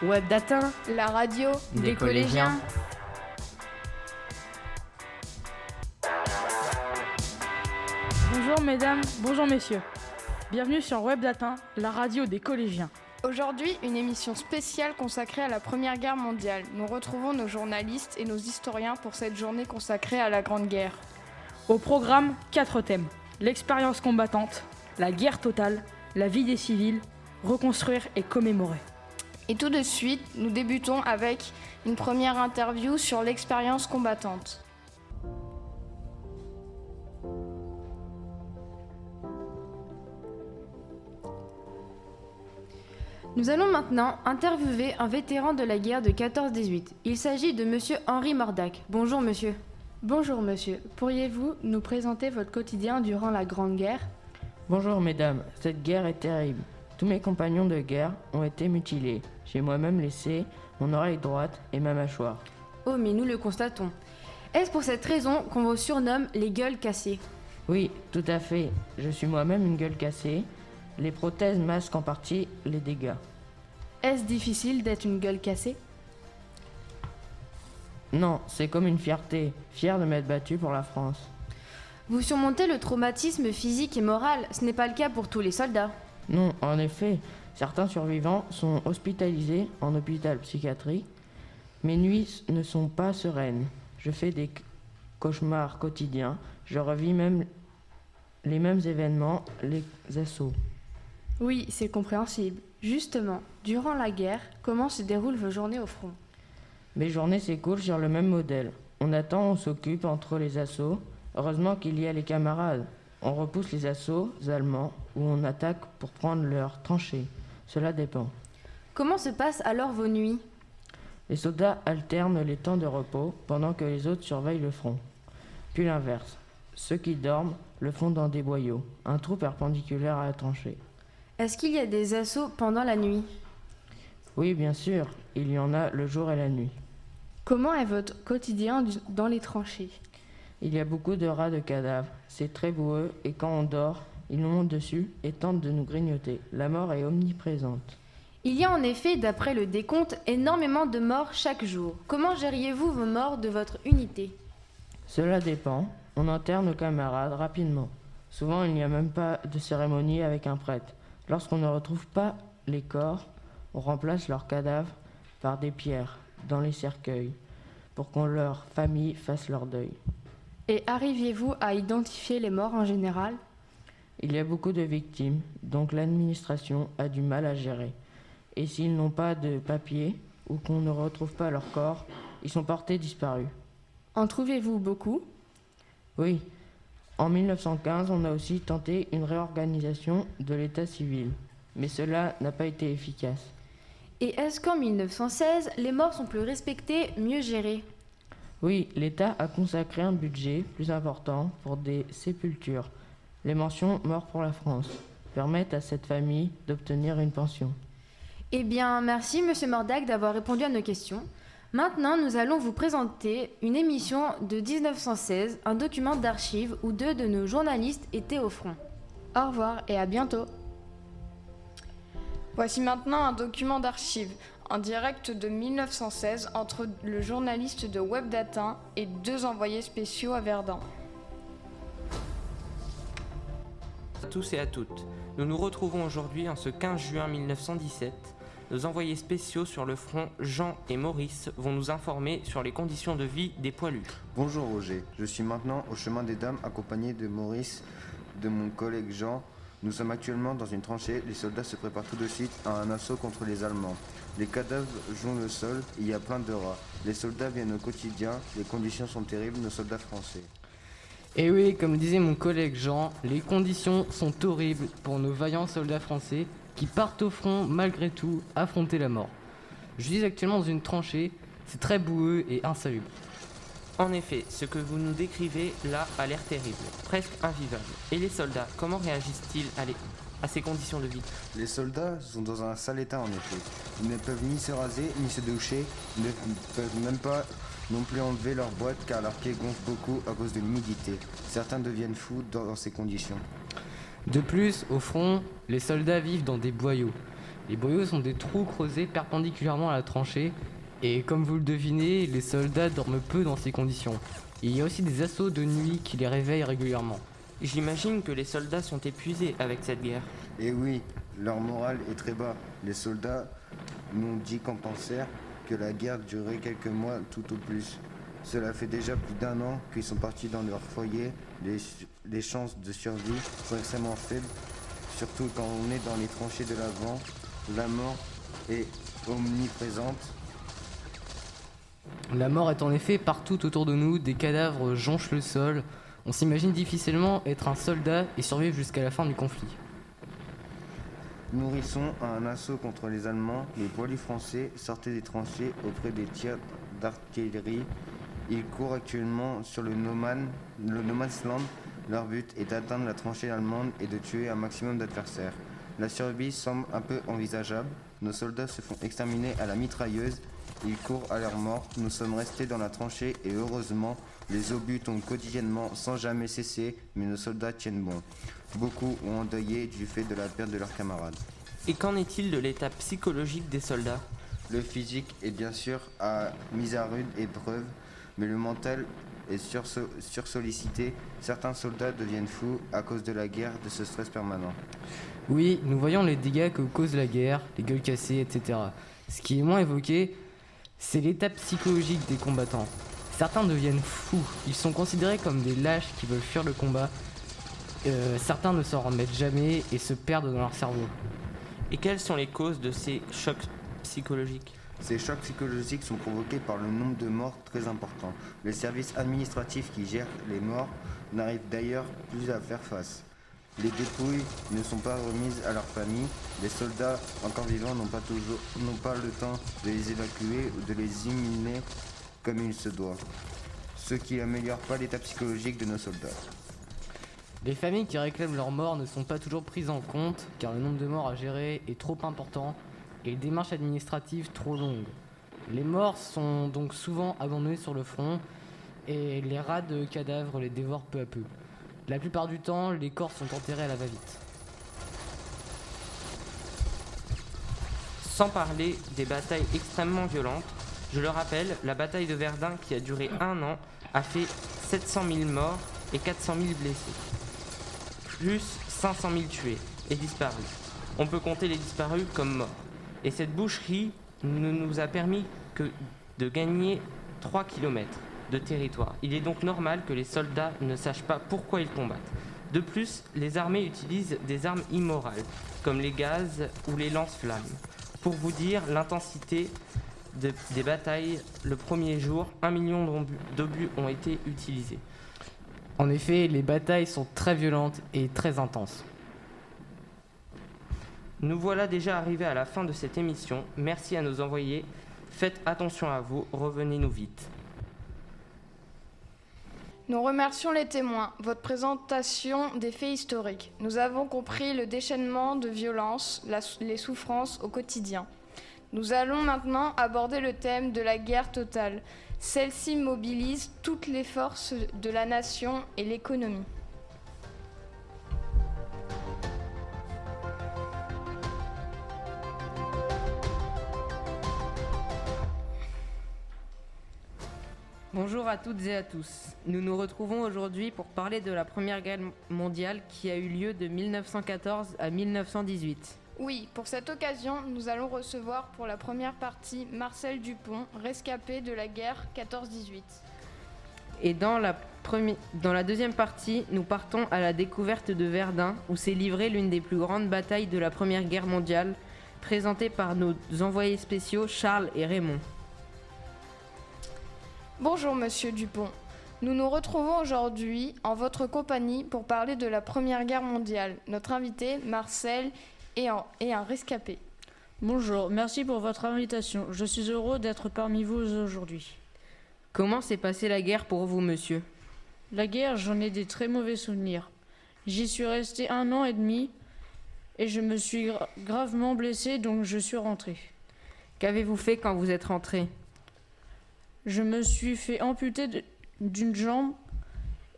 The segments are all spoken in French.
Web Data, la radio des, collégiens. Bonjour mesdames, bonjour messieurs. Bienvenue sur Web Data, la radio des collégiens. Aujourd'hui, une émission spéciale consacrée à la Première Guerre mondiale. Nous retrouvons nos journalistes et nos historiens pour cette journée consacrée à la Grande Guerre. Au programme, quatre thèmes. L'expérience combattante, la guerre totale, la vie des civils, reconstruire et commémorer. Et tout de suite, nous débutons avec une première interview sur l'expérience combattante. Nous allons maintenant interviewer un vétéran de la guerre de 14-18. Il s'agit de monsieur Henri Mordac. Bonjour monsieur. Bonjour monsieur. Pourriez-vous nous présenter votre quotidien durant la Grande Guerre? Bonjour mesdames. Cette guerre est terrible. Tous mes compagnons de guerre ont été mutilés. J'ai moi-même laissé mon oreille droite et ma mâchoire. Oh mais nous le constatons. Est-ce pour cette raison qu'on vous surnomme les gueules cassées? Oui, tout à fait. Je suis moi-même une gueule cassée. Les prothèses masquent en partie les dégâts. Est-ce difficile d'être une gueule cassée? Non, c'est comme une fierté, fier de m'être battu pour la France. Vous surmontez le traumatisme physique et moral, ce n'est pas le cas pour tous les soldats. Non, en effet, certains survivants sont hospitalisés en hôpital psychiatrique. Mes nuits ne sont pas sereines. Je fais des cauchemars quotidiens. Je revis même les mêmes événements, les assauts. Oui, c'est compréhensible. Justement, durant la guerre, comment se déroulent vos journées au front? Mes journées s'écoulent sur le même modèle. On attend, on s'occupe entre les assauts. Heureusement qu'il y a les camarades. On repousse les assauts allemands ou on attaque pour prendre leurs tranchées. Cela dépend. Comment se passent alors vos nuits? Les soldats alternent les temps de repos pendant que les autres surveillent le front. Puis l'inverse. Ceux qui dorment le font dans des boyaux, un trou perpendiculaire à la tranchée. Est-ce qu'il y a des assauts pendant la nuit? Oui, bien sûr, il y en a le jour et la nuit. Comment est votre quotidien dans les tranchées? Il y a beaucoup de rats de cadavres. C'est très boueux et quand on dort, ils nous montent dessus et tentent de nous grignoter. La mort est omniprésente. Il y a en effet, d'après le décompte, énormément de morts chaque jour. Comment gériez-vous vos morts de votre unité? Cela dépend. On enterre nos camarades rapidement. Souvent, il n'y a même pas de cérémonie avec un prêtre. Lorsqu'on ne retrouve pas les corps, on remplace leurs cadavres par des pierres dans les cercueils pour qu'on leur famille fasse leur deuil. Et arriviez-vous à identifier les morts en général? Il y a beaucoup de victimes, donc l'administration a du mal à gérer. Et s'ils n'ont pas de papier ou qu'on ne retrouve pas leur corps, ils sont portés disparus. En trouvez-vous beaucoup? Oui, en 1915, on a aussi tenté une réorganisation de l'état civil, mais cela n'a pas été efficace. Et est-ce qu'en 1916, les morts sont plus respectés, mieux gérés? Oui, l'État a consacré un budget plus important pour des sépultures. Les mentions Mort pour la France permettent à cette famille d'obtenir une pension. Eh bien, merci Monsieur Mordac d'avoir répondu à nos questions. Maintenant, nous allons vous présenter une émission de 1916, un document d'archives où deux de nos journalistes étaient au front. Au revoir et à bientôt. Voici maintenant un document d'archives, en direct de 1916 entre le journaliste de Webdata et deux envoyés spéciaux à Verdun. À tous et à toutes, nous nous retrouvons aujourd'hui en ce 15 juin 1917 nos envoyés spéciaux sur le front, Jean et Maurice, vont nous informer sur les conditions de vie des poilus. Bonjour Roger, je suis maintenant au chemin des dames accompagné de Maurice, de mon collègue Jean. Nous sommes actuellement dans une tranchée, les soldats se préparent tout de suite à un assaut contre les Allemands. Les cadavres jouent le sol, il y a plein de rats. Les soldats viennent au quotidien, les conditions sont terribles, nos soldats français. Et eh oui, comme disait mon collègue Jean, les conditions sont horribles pour nos vaillants soldats français qui partent au front malgré tout affronter la mort. Je suis actuellement dans une tranchée, c'est très boueux et insalubre. En effet, ce que vous nous décrivez là a l'air terrible, presque invivable. Et les soldats, comment réagissent-ils à, ces conditions de vie Les soldats sont dans un sale état en effet. Ils ne peuvent ni se raser, ni se doucher, ils ne peuvent même pas non plus enlever leurs boîtes car leurs pieds gonflent beaucoup à cause de l'humidité. Certains deviennent fous dans ces conditions. De plus, au front, les soldats vivent dans des boyaux. Les boyaux sont des trous creusés perpendiculairement à la tranchée, et comme vous le devinez, les soldats dorment peu dans ces conditions. Il y a aussi des assauts de nuit qui les réveillent régulièrement. J'imagine que les soldats sont épuisés avec cette guerre. Et oui, leur morale est très bas. Les soldats n'ont dit qu'en pensèrent que la guerre durait quelques mois tout au plus. Cela fait déjà plus d'un an qu'ils sont partis dans leur foyer. Les, les chances de survie sont extrêmement faibles, surtout quand on est dans les tranchées de l'avant. La mort est omniprésente. La mort est en effet partout autour de nous, des cadavres jonchent le sol. On s'imagine difficilement être un soldat et survivre jusqu'à la fin du conflit. Nourrisson a un assaut contre les Allemands. Les poilus français sortaient des tranchées auprès des tirs d'artillerie. Ils courent actuellement sur le no Man's Land. Leur but est d'atteindre la tranchée allemande et de tuer un maximum d'adversaires. La survie semble un peu envisageable. Nos soldats se font exterminer à la mitrailleuse. Ils courent à leur mort. Nous sommes restés dans la tranchée et heureusement, les obus tombent quotidiennement sans jamais cesser, mais nos soldats tiennent bon. Beaucoup ont endeuillé du fait de la perte de leurs camarades. Et qu'en est-il de l'état psychologique des soldats? Le physique est bien sûr à mise à rude épreuve, mais le mental est surso- sursollicité. Certains soldats deviennent fous à cause de la guerre, de ce stress permanent. Oui, nous voyons les dégâts que cause la guerre, les gueules cassées, etc. Ce qui est moins évoqué, c'est l'état psychologique des combattants. Certains deviennent fous, ils sont considérés comme des lâches qui veulent fuir le combat. Euh, certains ne s'en remettent jamais et se perdent dans leur cerveau. Et quelles sont les causes de ces chocs psychologiques? Ces chocs psychologiques sont provoqués par le nombre de morts très important. Les services administratifs qui gèrent les morts n'arrivent d'ailleurs plus à faire face. Les dépouilles ne sont pas remises à leur famille. Les soldats encore vivants n'ont pas, toujours, n'ont pas le temps de les évacuer ou de les immuner comme il se doit. Ce qui n'améliore pas l'état psychologique de nos soldats. Les familles qui réclament leur mort ne sont pas toujours prises en compte car le nombre de morts à gérer est trop important et les démarches administratives trop longues. Les morts sont donc souvent abandonnés sur le front et les rats de cadavres les dévorent peu à peu. La plupart du temps, les corps sont enterrés à la va-vite. Sans parler des batailles extrêmement violentes, je le rappelle, la bataille de Verdun qui a duré un an a fait 700 000 morts et 400 000 blessés, plus 500 000 tués et disparus. On peut compter les disparus comme morts. Et cette boucherie ne nous a permis que de gagner 3 km de territoire. Il est donc normal que les soldats ne sachent pas pourquoi ils combattent. De plus, les armées utilisent des armes immorales, comme les gaz ou les lance-flammes. Pour vous dire l'intensité de- des batailles, le premier jour, un million d'obus- ont été utilisés. En effet, les batailles sont très violentes et très intenses. Nous voilà déjà arrivés à la fin de cette émission. Merci à nos envoyés. Faites attention à vous, revenez-nous vite. Nous remercions les témoins. Votre présentation des faits historiques. Nous avons compris le déchaînement de violence, la- les souffrances au quotidien. Nous allons maintenant aborder le thème de la guerre totale. Celle-ci mobilise toutes les forces de la nation et l'économie. Bonjour à toutes et à tous. Nous nous retrouvons aujourd'hui pour parler de la Première Guerre mondiale qui a eu lieu de 1914 à 1918. Oui, pour cette occasion, nous allons recevoir pour la première partie Marcel Dupont, rescapé de la guerre 14-18. Et dans la, premi- dans la deuxième partie, nous partons à la découverte de Verdun, où s'est livrée l'une des plus grandes batailles de la Première Guerre mondiale, présentée par nos envoyés spéciaux Charles et Raymond. Bonjour Monsieur Dupont. Nous nous retrouvons aujourd'hui en votre compagnie pour parler de la Première Guerre mondiale. Notre invité, Marcel, est, en- un rescapé. Bonjour, merci pour votre invitation. Je suis heureux d'être parmi vous aujourd'hui. Comment s'est passée la guerre pour vous, monsieur? La guerre, j'en ai des très mauvais souvenirs. J'y suis resté un an et demi et je me suis gra- gravement blessé, donc je suis rentré. Qu'avez-vous fait quand vous êtes rentré Je me suis fait amputer d'une jambe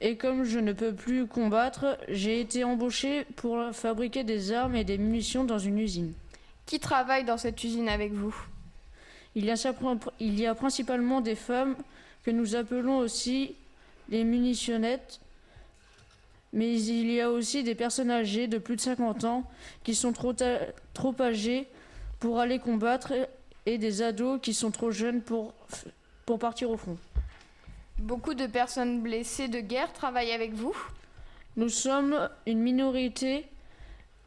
et comme je ne peux plus combattre, j'ai été embauché pour fabriquer des armes et des munitions dans une usine. Qui travaille dans cette usine avec vous? Il y, a, sa- il y a principalement des femmes que nous appelons aussi les munitionnettes, mais il y a aussi des personnes âgées de plus de 50 ans qui sont trop, âgées pour aller combattre et des ados qui sont trop jeunes pour, pour partir au front. Beaucoup de personnes blessées de guerre travaillent avec vous Nous sommes une minorité,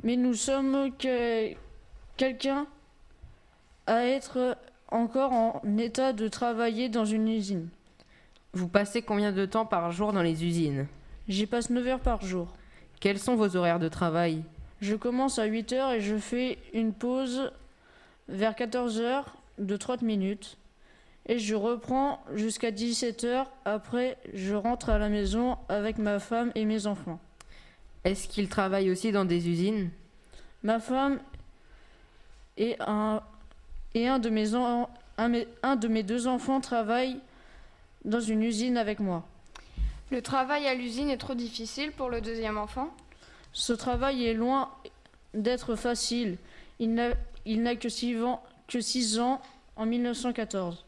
mais nous sommes que quelqu'un à être encore en état de travailler dans une usine. Vous passez combien de temps par jour dans les usines? J'y passe 9 heures par jour. Quels sont vos horaires de travail? Je commence à 8 heures et je fais une pause vers 14 heures de 30 minutes. Et je reprends jusqu'à 17 heures. Après, je rentre à la maison avec ma femme et mes enfants. Est-ce qu'ils travaillent aussi dans des usines? Ma femme et un, et un, de mes en- un, de mes deux enfants travaillent dans une usine avec moi. Le travail à l'usine est trop difficile pour le deuxième enfant? Ce travail est loin d'être facile. Il n'a il n'a que 6 ans, que six ans en 1914.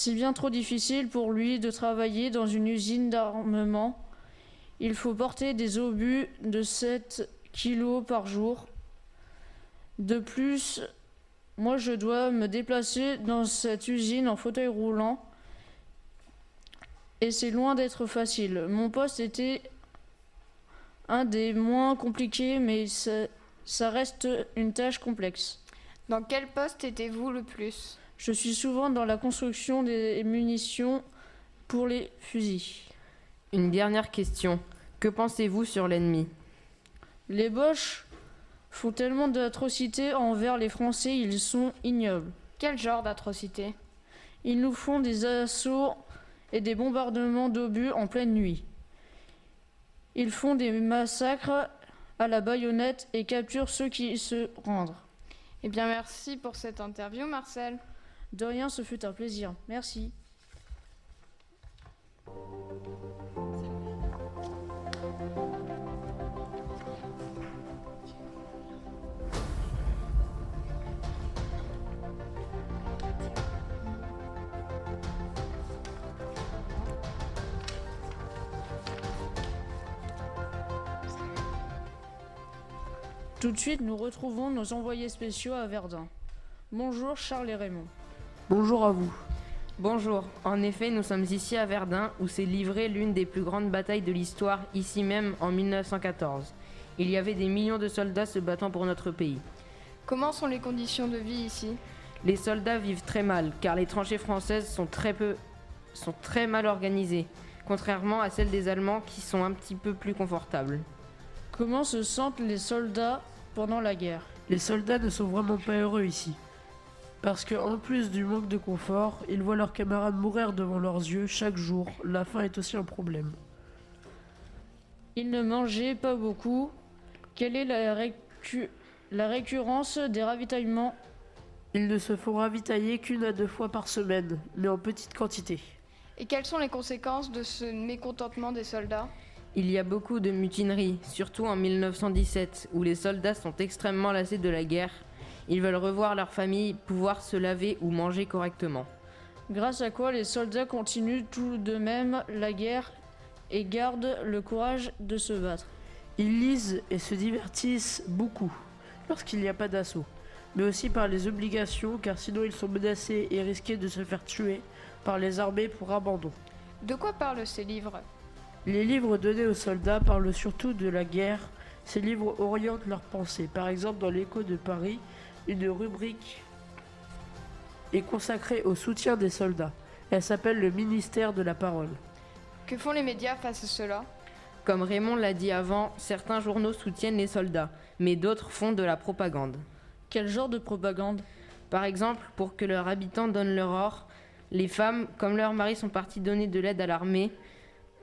C'est bien trop difficile pour lui de travailler dans une usine d'armement. Il faut porter des obus de 7 kilos par jour. De plus, moi je dois me déplacer dans cette usine en fauteuil roulant. Et c'est loin d'être facile. Mon poste était un des moins compliqués, mais ça, ça reste une tâche complexe. Dans quel poste étiez-vous le plus? Je suis souvent dans la construction des munitions pour les fusils. Une dernière question. Que pensez-vous sur l'ennemi? Les Boches font tellement d'atrocités envers les Français, ils sont ignobles. Quel genre d'atrocité Ils nous font des assauts et des bombardements d'obus en pleine nuit. Ils font des massacres à la baïonnette et capturent ceux qui se rendent. Eh bien, merci pour cette interview, Marcel. De rien, ce fut un plaisir. Merci. Tout de suite, nous retrouvons nos envoyés spéciaux à Verdun. Bonjour Charles et Raymond. Bonjour à vous. Bonjour. En effet, nous sommes ici à Verdun où s'est livrée l'une des plus grandes batailles de l'histoire, ici même en 1914. Il y avait des millions de soldats se battant pour notre pays. Comment sont les conditions de vie ici? Les soldats vivent très mal car les tranchées françaises sont très peu sont très mal organisées, contrairement à celles des Allemands qui sont un petit peu plus confortables. Comment se sentent les soldats pendant la guerre? Les soldats ne sont vraiment pas heureux ici. Parce que en plus du manque de confort, ils voient leurs camarades mourir devant leurs yeux chaque jour. La faim est aussi un problème. Ils ne mangeaient pas beaucoup. Quelle est la, récu- la récurrence des ravitaillements? Ils ne se font ravitailler qu'une à deux fois par semaine, mais en petite quantité. Et quelles sont les conséquences de ce mécontentement des soldats? Il y a beaucoup de mutineries, surtout en 1917, où les soldats sont extrêmement lassés de la guerre. Ils veulent revoir leur famille, pouvoir se laver ou manger correctement. Grâce à quoi les soldats continuent tout de même la guerre et gardent le courage de se battre. Ils lisent et se divertissent beaucoup lorsqu'il n'y a pas d'assaut, mais aussi par les obligations car sinon ils sont menacés et risqués de se faire tuer par les armées pour abandon. De quoi parlent ces livres? Les livres donnés aux soldats parlent surtout de la guerre. Ces livres orientent leurs pensées. Par exemple, dans l'écho de Paris, une rubrique est consacrée au soutien des soldats. Elle s'appelle le ministère de la parole. Que font les médias face à cela? Comme Raymond l'a dit avant, certains journaux soutiennent les soldats, mais d'autres font de la propagande. Quel genre de propagande? Par exemple, pour que leurs habitants donnent leur or, les femmes, comme leurs maris sont partis donner de l'aide à l'armée,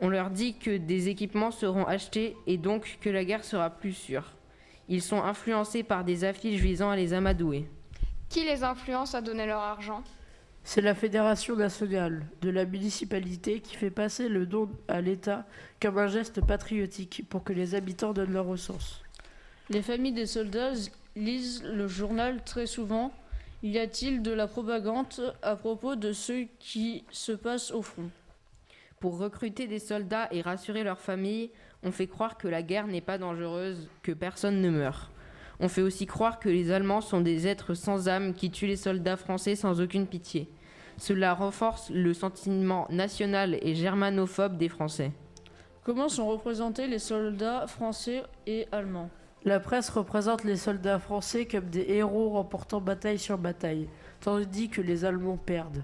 on leur dit que des équipements seront achetés et donc que la guerre sera plus sûre. Ils sont influencés par des affiches visant à les amadouer. Qui les influence à donner leur argent? C'est la Fédération nationale de la municipalité qui fait passer le don à l'État comme un geste patriotique pour que les habitants donnent leur ressources. Les familles des soldats lisent le journal très souvent. Y a-t-il de la propagande à propos de ce qui se passe au front? Pour recruter des soldats et rassurer leurs familles, on fait croire que la guerre n'est pas dangereuse, que personne ne meurt. On fait aussi croire que les Allemands sont des êtres sans âme qui tuent les soldats français sans aucune pitié. Cela renforce le sentiment national et germanophobe des Français. Comment sont représentés les soldats français et allemands? La presse représente les soldats français comme des héros remportant bataille sur bataille, tandis que les Allemands perdent.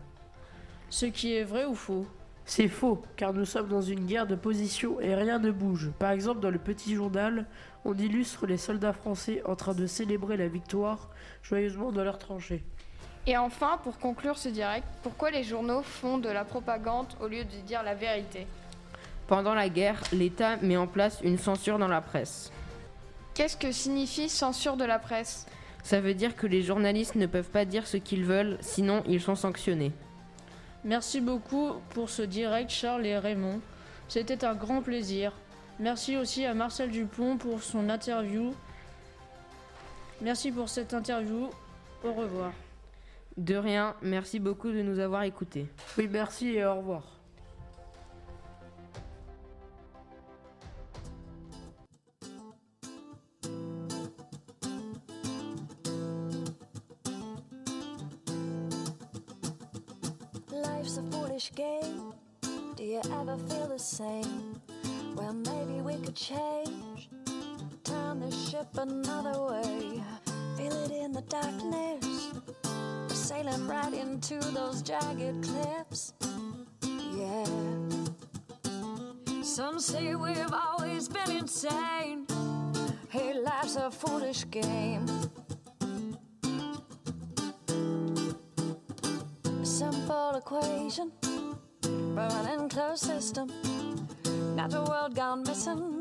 Ce qui est vrai ou faux? C'est faux, car nous sommes dans une guerre de position et rien ne bouge. Par exemple, dans le petit journal, on illustre les soldats français en train de célébrer la victoire joyeusement dans leurs tranchées. Et enfin, pour conclure ce direct, pourquoi les journaux font de la propagande au lieu de dire la vérité? Pendant la guerre, l'État met en place une censure dans la presse. Qu'est-ce que signifie censure de la presse? Ça veut dire que les journalistes ne peuvent pas dire ce qu'ils veulent, sinon ils sont sanctionnés. Merci beaucoup pour ce direct, Charles et Raymond. C'était un grand plaisir. Merci aussi à Marcel Dupont pour son interview. Merci pour cette interview. Au revoir. De rien, merci beaucoup de nous avoir écoutés. Oui, merci et au revoir. Change. Turn the ship another way. Feel it in the darkness. We're sailing right into those jagged cliffs. Yeah. Some say we've always been insane. Hey, life's a foolish game. Simple equation for an enclosed system. Natural world gone missing.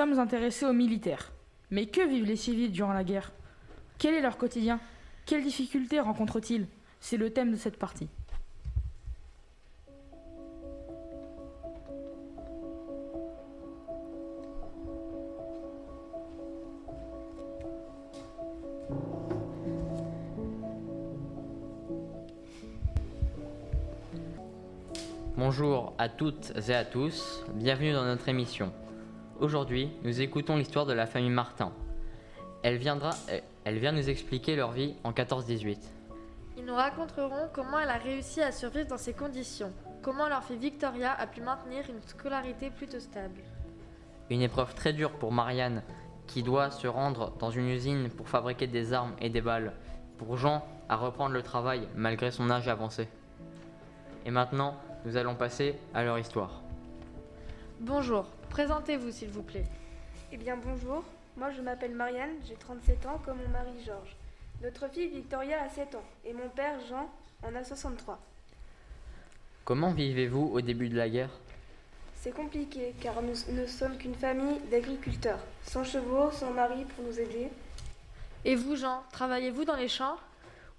Sommes intéressés aux militaires. Mais que vivent les civils durant la guerre? Quel est leur quotidien? Quelles difficultés rencontrent-ils? C'est le thème de cette partie. Bonjour à toutes et à tous, bienvenue dans notre émission. Aujourd'hui, nous écoutons l'histoire de la famille Martin. Elle, viendra, euh, elle vient nous expliquer leur vie en 14-18. Ils nous raconteront comment elle a réussi à survivre dans ces conditions, comment leur fille Victoria a pu maintenir une scolarité plutôt stable. Une épreuve très dure pour Marianne, qui doit se rendre dans une usine pour fabriquer des armes et des balles. Pour Jean, à reprendre le travail malgré son âge avancé. Et maintenant, nous allons passer à leur histoire. Bonjour, présentez-vous s'il vous plaît. Eh bien bonjour, moi je m'appelle Marianne, j'ai 37 ans comme mon mari Georges. Notre fille Victoria a 7 ans et mon père Jean en a 63. Comment vivez-vous au début de la guerre? C'est compliqué car nous ne sommes qu'une famille d'agriculteurs, sans chevaux, sans mari pour nous aider. Et vous Jean, travaillez-vous dans les champs?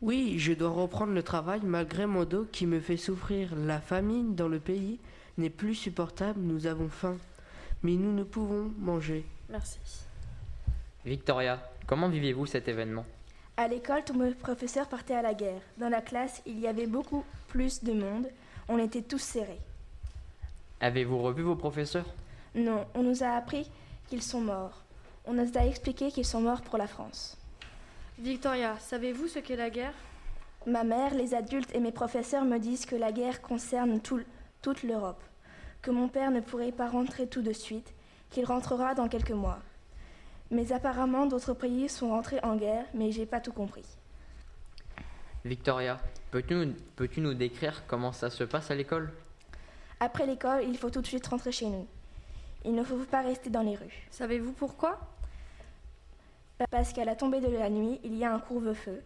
Oui, je dois reprendre le travail malgré mon dos qui me fait souffrir. La famine dans le pays n'est plus supportable, nous avons faim. Mais nous ne pouvons manger. Merci. Victoria, comment vivez-vous cet événement? À l'école, tous mes professeurs partaient à la guerre. Dans la classe, il y avait beaucoup plus de monde. On était tous serrés. Avez-vous revu vos professeurs? Non, on nous a appris qu'ils sont morts. On nous a expliqué qu'ils sont morts pour la France. Victoria, savez-vous ce qu'est la guerre? Ma mère, les adultes et mes professeurs me disent que la guerre concerne tout, toute l'Europe, que mon père ne pourrait pas rentrer tout de suite, qu'il rentrera dans quelques mois. Mais apparemment, d'autres pays sont rentrés en guerre, mais j'ai pas tout compris. Victoria, peux-tu nous, peux-tu nous décrire comment ça se passe à l'école? Après l'école, il faut tout de suite rentrer chez nous. Il ne faut pas rester dans les rues. Savez-vous pourquoi? Parce qu'à la tombée de la nuit, il y a un couvre-feu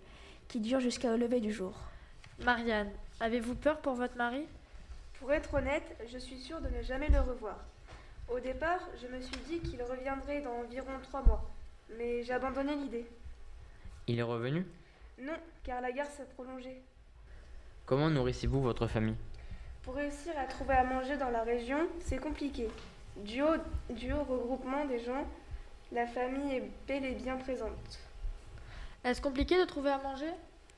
qui dure jusqu'au lever du jour. Marianne, avez-vous peur pour votre mari? Pour être honnête, je suis sûre de ne jamais le revoir. Au départ, je me suis dit qu'il reviendrait dans environ trois mois, mais j'ai abandonné l'idée. Il est revenu? Non, car la guerre s'est prolongée. Comment nourrissez-vous votre famille? Pour réussir à trouver à manger dans la région, c'est compliqué. Du haut, du haut regroupement des gens, la famille est bel et bien présente. Est-ce compliqué de trouver à manger?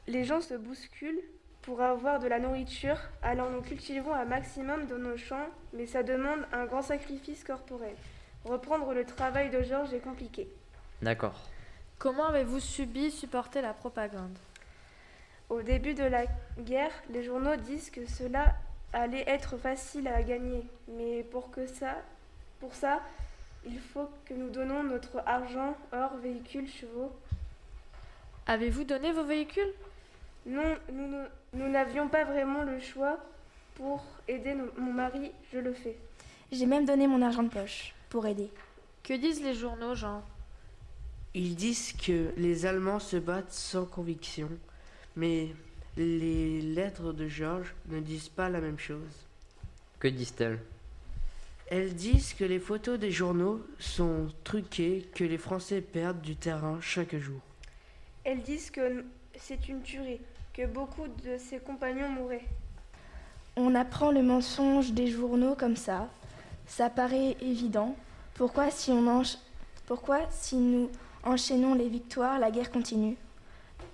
Les gens se bousculent pour avoir de la nourriture, alors nous cultivons un maximum de nos champs, mais ça demande un grand sacrifice corporel. Reprendre le travail de Georges est compliqué. D'accord. Comment avez-vous subi supporter la propagande? Au début de la guerre, les journaux disent que cela allait être facile à gagner, mais pour que ça, pour ça, il faut que nous donnons notre argent, or, véhicules, chevaux. Avez-vous donné vos véhicules? Non, nous n'avions pas vraiment le choix. Pour aider nos- mon mari, je le fais. J'ai même donné mon argent de poche pour aider. Que disent les journaux, Jean? Ils disent que les Allemands se battent sans conviction, mais les lettres de Georges ne disent pas la même chose. Que disent-elles? Elles disent que les photos des journaux sont truquées, que les Français perdent du terrain chaque jour. Elles disent que c'est une tuerie, que beaucoup de ses compagnons mouraient. On apprend le mensonge des journaux comme ça. Ça paraît évident. Pourquoi si, on encha- Pourquoi si nous enchaînons les victoires, la guerre continue?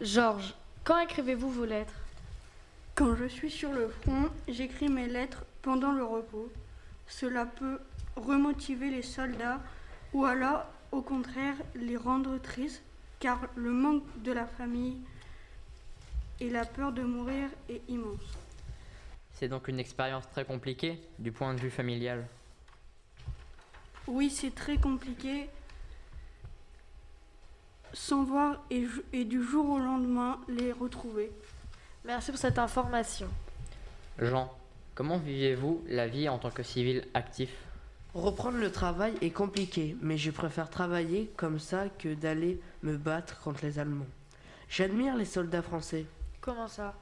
Georges, quand écrivez-vous vos lettres? Quand je suis sur le front, j'écris mes lettres pendant le repos. Cela peut remotiver les soldats ou alors, au contraire, les rendre tristes car le manque de la famille et la peur de mourir est immense. C'est donc une expérience très compliquée du point de vue familial. Oui, c'est très compliqué. Sans voir et, et du jour au lendemain les retrouver. Merci pour cette information. Jean, comment vivez-vous la vie en tant que civil actif? Reprendre le travail est compliqué, mais je préfère travailler comme ça que d'aller me battre contre les Allemands. J'admire les soldats français. Comment ça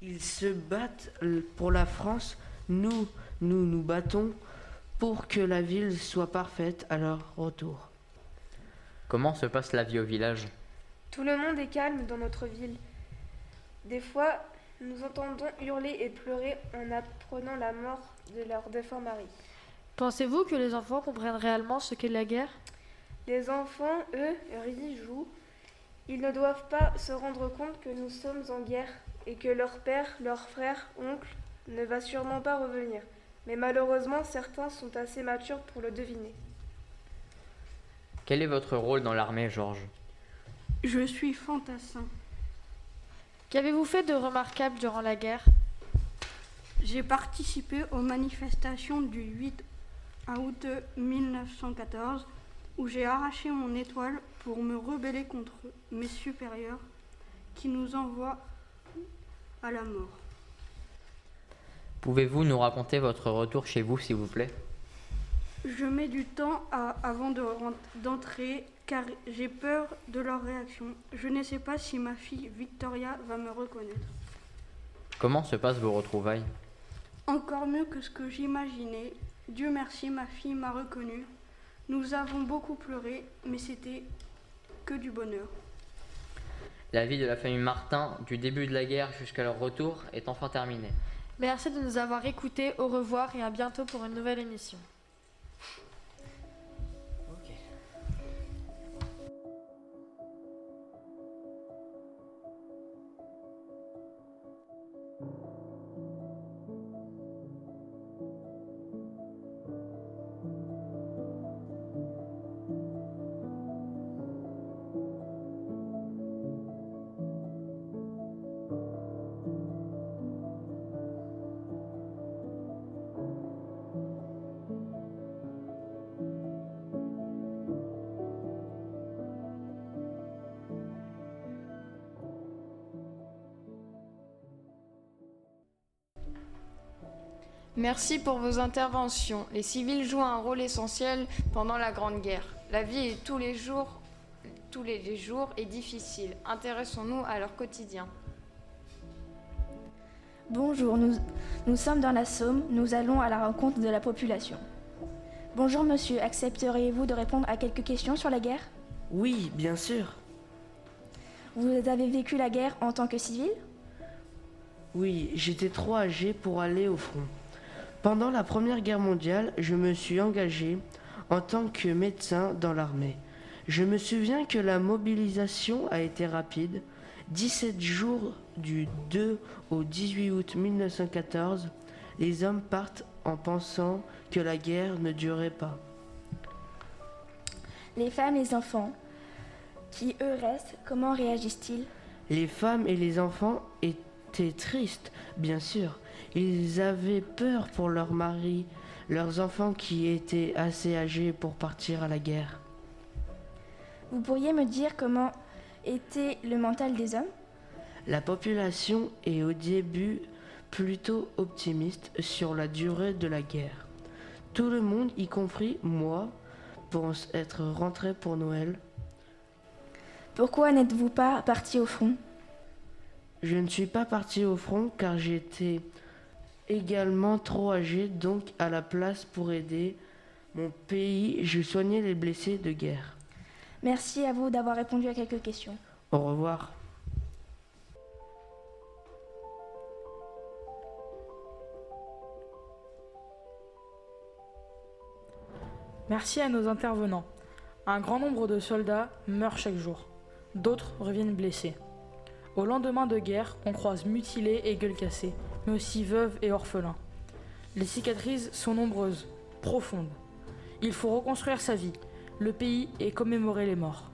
Ils se battent pour la France. Nous, nous nous battons pour que la ville soit parfaite à leur retour. Comment se passe la vie au village? Tout le monde est calme dans notre ville. Des fois, nous entendons hurler et pleurer en apprenant la mort de leur défunt mari. Pensez-vous que les enfants comprennent réellement ce qu'est la guerre? Les enfants, eux, rient, jouent. Ils ne doivent pas se rendre compte que nous sommes en guerre et que leur père, leur frère, oncle ne va sûrement pas revenir. Mais malheureusement, certains sont assez matures pour le deviner. Quel est votre rôle dans l'armée, Georges? Je suis fantassin. Qu'avez-vous fait de remarquable durant la guerre? J'ai participé aux manifestations du 8 août 1914 où j'ai arraché mon étoile pour me rebeller contre mes supérieurs qui nous envoient à la mort. Pouvez-vous nous raconter votre retour chez vous, s'il vous plaît? Je mets du temps à- avant de d'entrer car j'ai peur de leur réaction. Je ne sais pas si ma fille Victoria va me reconnaître. Comment se passent vos retrouvailles? Encore mieux que ce que j'imaginais. Dieu merci, ma fille m'a reconnue. Nous avons beaucoup pleuré, mais c'était que du bonheur. La vie de la famille Martin, du début de la guerre jusqu'à leur retour, est enfin terminée. Merci de nous avoir écoutés. Au revoir et à bientôt pour une nouvelle émission. Merci pour vos interventions. Les civils jouent un rôle essentiel pendant la Grande Guerre. La vie est tous les jours, tous les jours est difficile. Intéressons-nous à leur quotidien. Bonjour, nous, nous sommes dans la Somme, nous allons à la rencontre de la population. Bonjour monsieur, accepteriez-vous de répondre à quelques questions sur la guerre? Oui, bien sûr. Vous avez vécu la guerre en tant que civil? Oui, j'étais trop âgé pour aller au front. Pendant la Première Guerre mondiale, je me suis engagé en tant que médecin dans l'armée. Je me souviens que la mobilisation a été rapide. 17 jours du 2 au 18 août 1914, les hommes partent en pensant que la guerre ne durait pas. Les femmes et les enfants, qui eux restent, comment réagissent-ils? Les femmes et les enfants étaient tristes, bien sûr. Ils avaient peur pour leurs maris, leurs enfants qui étaient assez âgés pour partir à la guerre. Vous pourriez me dire comment était le mental des hommes? La population est au début plutôt optimiste sur la durée de la guerre. Tout le monde, y compris moi, pense être rentré pour Noël. Pourquoi n'êtes-vous pas parti au front? Je ne suis pas parti au front car j'étais également trop âgé, donc à la place pour aider mon pays, je soignais les blessés de guerre. Merci à vous d'avoir répondu à quelques questions. Au revoir. Merci à nos intervenants. Un grand nombre de soldats meurent chaque jour. D'autres reviennent blessés. Au lendemain de guerre, on croise mutilés et gueules cassées, mais aussi veuves et orphelins. Les cicatrices sont nombreuses, profondes. Il faut reconstruire sa vie, le pays et commémorer les morts.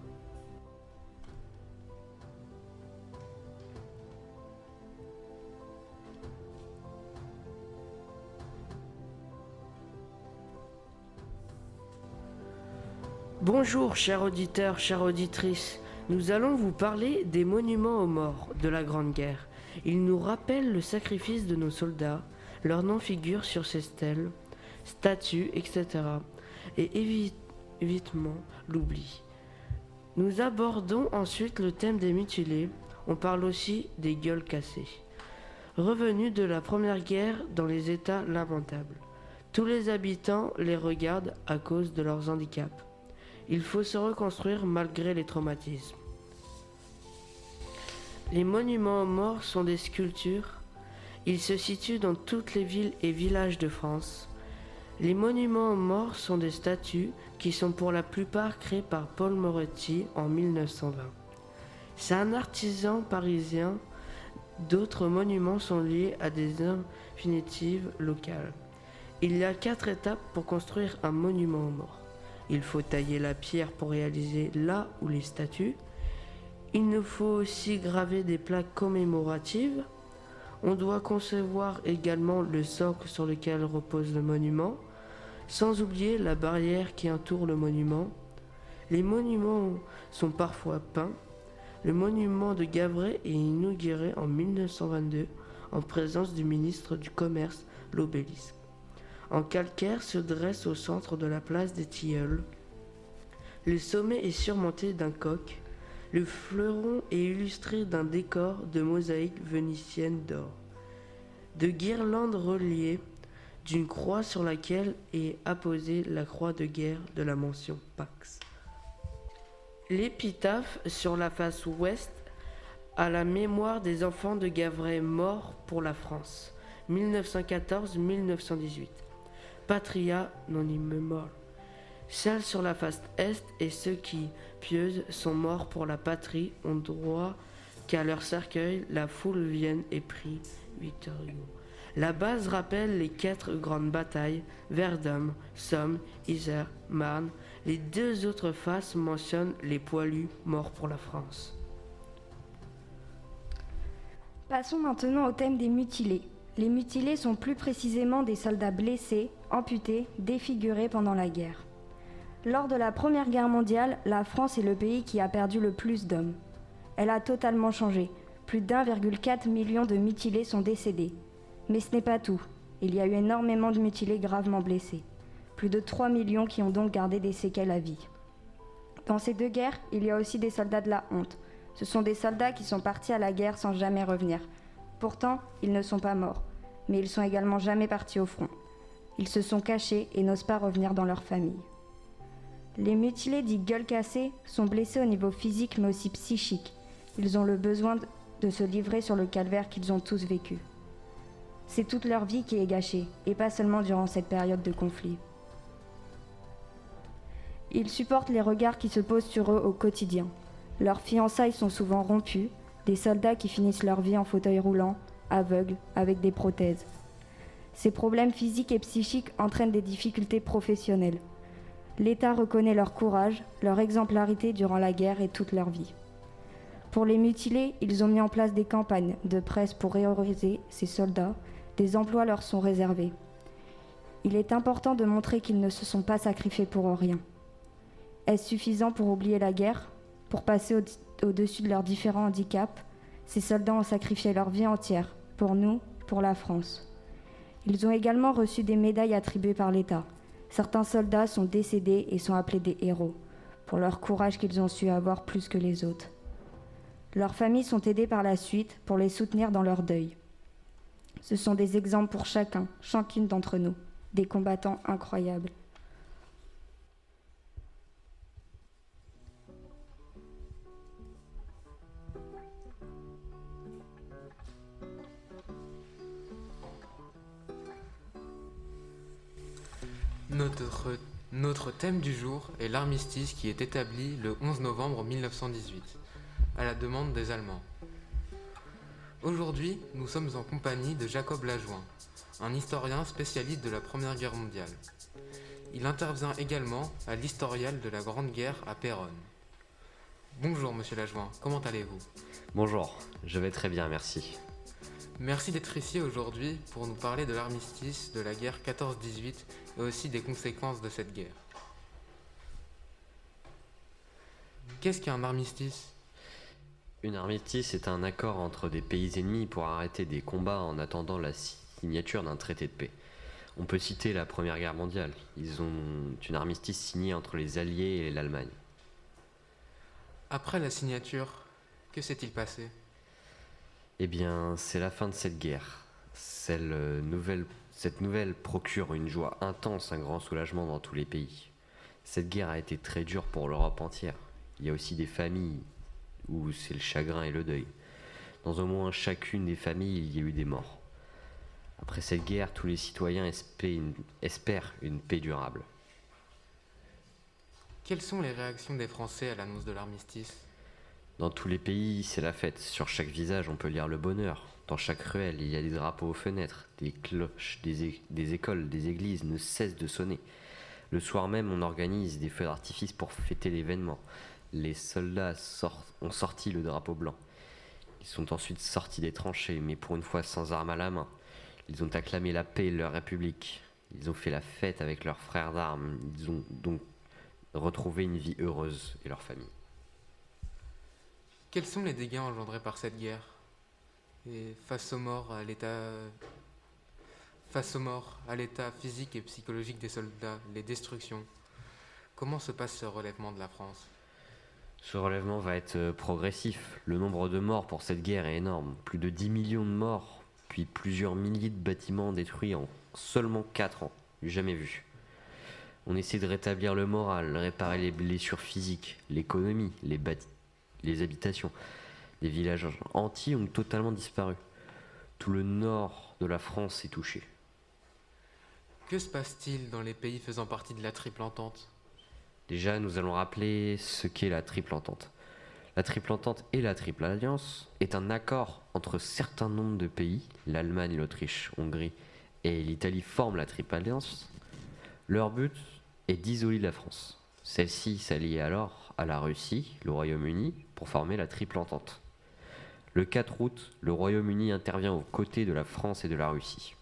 Bonjour, chers auditeurs, chères auditrices. Nous allons vous parler des monuments aux morts de la Grande Guerre. Ils nous rappellent le sacrifice de nos soldats, leurs noms figurent sur ces stèles, statues, etc. Et évite, évitement l'oubli. Nous abordons ensuite le thème des mutilés. On parle aussi des gueules cassées. Revenus de la Première Guerre dans les états lamentables. Tous les habitants les regardent à cause de leurs handicaps. Il faut se reconstruire malgré les traumatismes. Les monuments aux morts sont des sculptures. Ils se situent dans toutes les villes et villages de France. Les monuments aux morts sont des statues qui sont pour la plupart créées par Paul Moretti en 1920. C'est un artisan parisien. D'autres monuments sont liés à des infinitives locales. Il y a quatre étapes pour construire un monument aux morts. Il faut tailler la pierre pour réaliser là où les statues. Il nous faut aussi graver des plaques commémoratives. On doit concevoir également le socle sur lequel repose le monument, sans oublier la barrière qui entoure le monument. Les monuments sont parfois peints. Le monument de Gavray est inauguré en 1922 en présence du ministre du Commerce, l'obélisque en calcaire se dresse au centre de la place des Tilleuls. Le sommet est surmonté d'un coq. Le fleuron est illustré d'un décor de mosaïques vénitiennes d'or, de guirlandes reliées, d'une croix sur laquelle est apposée la croix de guerre de la mention Pax. L'épitaphe sur la face ouest a la mémoire des enfants de Gavray morts pour la France, 1914-1918. Patria non immemor. Celle sur la face est et ceux qui, pieuses, sont morts pour la patrie ont droit qu'à leur cercueil la foule vienne et prie victorieux. La base rappelle les quatre grandes batailles, Verdun, Somme, Isère, Marne. Les deux autres faces mentionnent les poilus morts pour la France. Passons maintenant au thème des mutilés. Les mutilés sont plus précisément des soldats blessés, amputés, défigurés pendant la guerre. Lors de la Première Guerre mondiale, la France est le pays qui a perdu le plus d'hommes. Elle a totalement changé. Plus d'1,4 million de mutilés sont décédés. Mais ce n'est pas tout. Il y a eu énormément de mutilés gravement blessés. Plus de 3 millions qui ont donc gardé des séquelles à vie. Dans ces deux guerres, il y a aussi des soldats de la honte. Ce sont des soldats qui sont partis à la guerre sans jamais revenir. Pourtant, ils ne sont pas morts, mais ils sont également jamais partis au front. Ils se sont cachés et n'osent pas revenir dans leur famille. Les mutilés dits gueule cassée sont blessés au niveau physique mais aussi psychique. Ils ont le besoin de- de se livrer sur le calvaire qu'ils ont tous vécu. C'est toute leur vie qui est gâchée, et pas seulement durant cette période de conflit. Ils supportent les regards qui se posent sur eux au quotidien. Leurs fiançailles sont souvent rompues, des soldats qui finissent leur vie en fauteuil roulant, aveugles, avec des prothèses. Ces problèmes physiques et psychiques entraînent des difficultés professionnelles. L'État reconnaît leur courage, leur exemplarité durant la guerre et toute leur vie. Pour les mutilés, ils ont mis en place des campagnes de presse pour réoriser ces soldats. Des emplois leur sont réservés. Il est important de montrer qu'ils ne se sont pas sacrifiés pour rien. Est-ce suffisant pour oublier la guerre Pour passer au- au-dessus de leurs différents handicaps? Ces soldats ont sacrifié leur vie entière, pour nous, pour la France. Ils ont également reçu des médailles attribuées par l'État. Certains soldats sont décédés et sont appelés des héros, pour leur courage qu'ils ont su avoir plus que les autres. Leurs familles sont aidées par la suite pour les soutenir dans leur deuil. Ce sont des exemples pour chacun, chacune d'entre nous, des combattants incroyables. Notre, notre thème du jour est l'armistice qui est établi le 11 novembre 1918, à la demande des Allemands. Aujourd'hui, nous sommes en compagnie de Jacob Lajoin, un historien spécialiste de la Première Guerre mondiale. Il intervient également à l'historial de la Grande Guerre à Péronne. Bonjour Monsieur Lajoin, comment allez-vous? Bonjour, je vais très bien, merci. Merci d'être ici aujourd'hui pour nous parler de l'armistice de la guerre 14-18 et aussi des conséquences de cette guerre. Qu'est-ce qu'un armistice? Une armistice est un accord entre des pays ennemis pour arrêter des combats en attendant la signature d'un traité de paix. On peut citer la Première Guerre mondiale. Ils ont une armistice signée entre les Alliés et l'Allemagne. Après la signature, que s'est-il passé? Eh bien, c'est la fin de cette guerre. Celle, euh, nouvelle, cette nouvelle procure une joie intense, un grand soulagement dans tous les pays. Cette guerre a été très dure pour l'Europe entière. Il y a aussi des familles où c'est le chagrin et le deuil. Dans au moins chacune des familles, il y a eu des morts. Après cette guerre, tous les citoyens espèrent une paix durable. Quelles sont les réactions des Français à l'annonce de l'armistice? Dans tous les pays, c'est la fête. Sur chaque visage, on peut lire le bonheur. Dans chaque ruelle, il y a des drapeaux aux fenêtres. Des cloches des, écoles, des églises ne cessent de sonner. Le soir même, on organise des feux d'artifice pour fêter l'événement. Les soldats ont sorti le drapeau blanc. Ils sont ensuite sortis des tranchées, mais pour une fois sans armes à la main. Ils ont acclamé la paix et leur république. Ils ont fait la fête avec leurs frères d'armes. Ils ont donc retrouvé une vie heureuse et leur famille. Quels sont les dégâts engendrés par cette guerre face aux morts, à l'état physique et psychologique des soldats, les destructions. Comment se passe ce relèvement de la France? Ce relèvement va être euh, progressif. Le nombre de morts pour cette guerre est énorme. Plus de 10 millions de morts, puis plusieurs milliers de bâtiments détruits en seulement 4 ans. Jamais vu. On essaie de rétablir le moral, réparer les blessures physiques, l'économie, les, bâti- les habitations. Des villages entiers ont totalement disparu. Tout le nord de la France est touché. Que se passe-t-il dans les pays faisant partie de la Triple Entente? Déjà, nous allons rappeler ce qu'est la Triple Entente. La Triple Entente et la Triple Alliance est un accord entre certains nombres de pays, l'Allemagne, l'Autriche, Hongrie et l'Italie forment la Triple Alliance. Leur but est d'isoler la France. Celle-ci s'allie alors à la Russie, le Royaume-Uni, pour former la Triple Entente. Le 4 août, le Royaume-Uni intervient aux côtés de la France et de la Russie.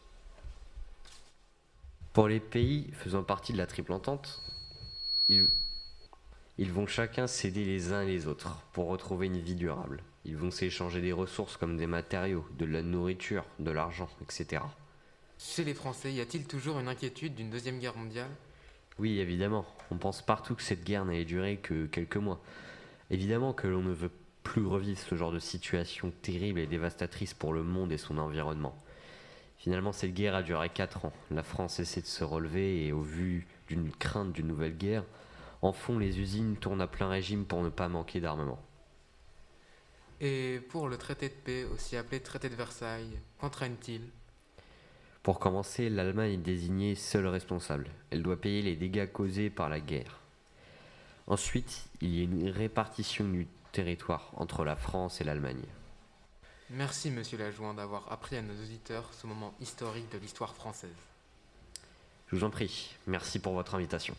Pour les pays faisant partie de la Triple Entente, ils, vont chacun s'aider les uns les autres pour retrouver une vie durable. Ils vont s'échanger des ressources comme des matériaux, de la nourriture, de l'argent, etc. Chez les Français, y a-t-il toujours une inquiétude d'une deuxième guerre mondiale? Oui, évidemment. On pense partout que cette guerre n'allait durer que quelques mois. Évidemment que l'on ne veut plus revivre ce genre de situation terrible et dévastatrice pour le monde et son environnement. Finalement, cette guerre a duré 4 ans. La France essaie de se relever et au vu d'une crainte d'une nouvelle guerre, en fond, les usines tournent à plein régime pour ne pas manquer d'armement. Et pour le traité de paix, aussi appelé traité de Versailles, qu'entraîne-t-il? Pour commencer, l'Allemagne est désignée seule responsable. Elle doit payer les dégâts causés par la guerre. Ensuite, il y a une répartition du territoire entre la France et l'Allemagne. Merci, monsieur l'adjoint, d'avoir appris à nos auditeurs ce moment historique de l'histoire française. Je vous en prie, merci pour votre invitation.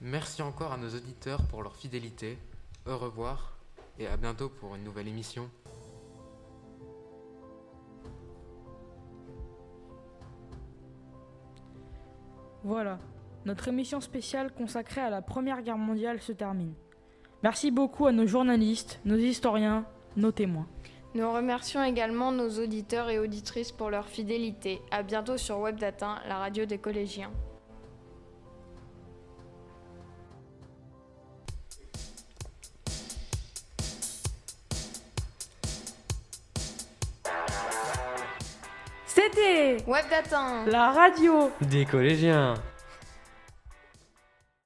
Merci encore à nos auditeurs pour leur fidélité. Au revoir et à bientôt pour une nouvelle émission. Voilà, notre émission spéciale consacrée à la Première Guerre mondiale se termine. Merci beaucoup à nos journalistes, nos historiens, nos témoins. Nous remercions également nos auditeurs et auditrices pour leur fidélité. À bientôt sur Webdatin, la radio des collégiens. C'était Webdatin la radio. Des collégiens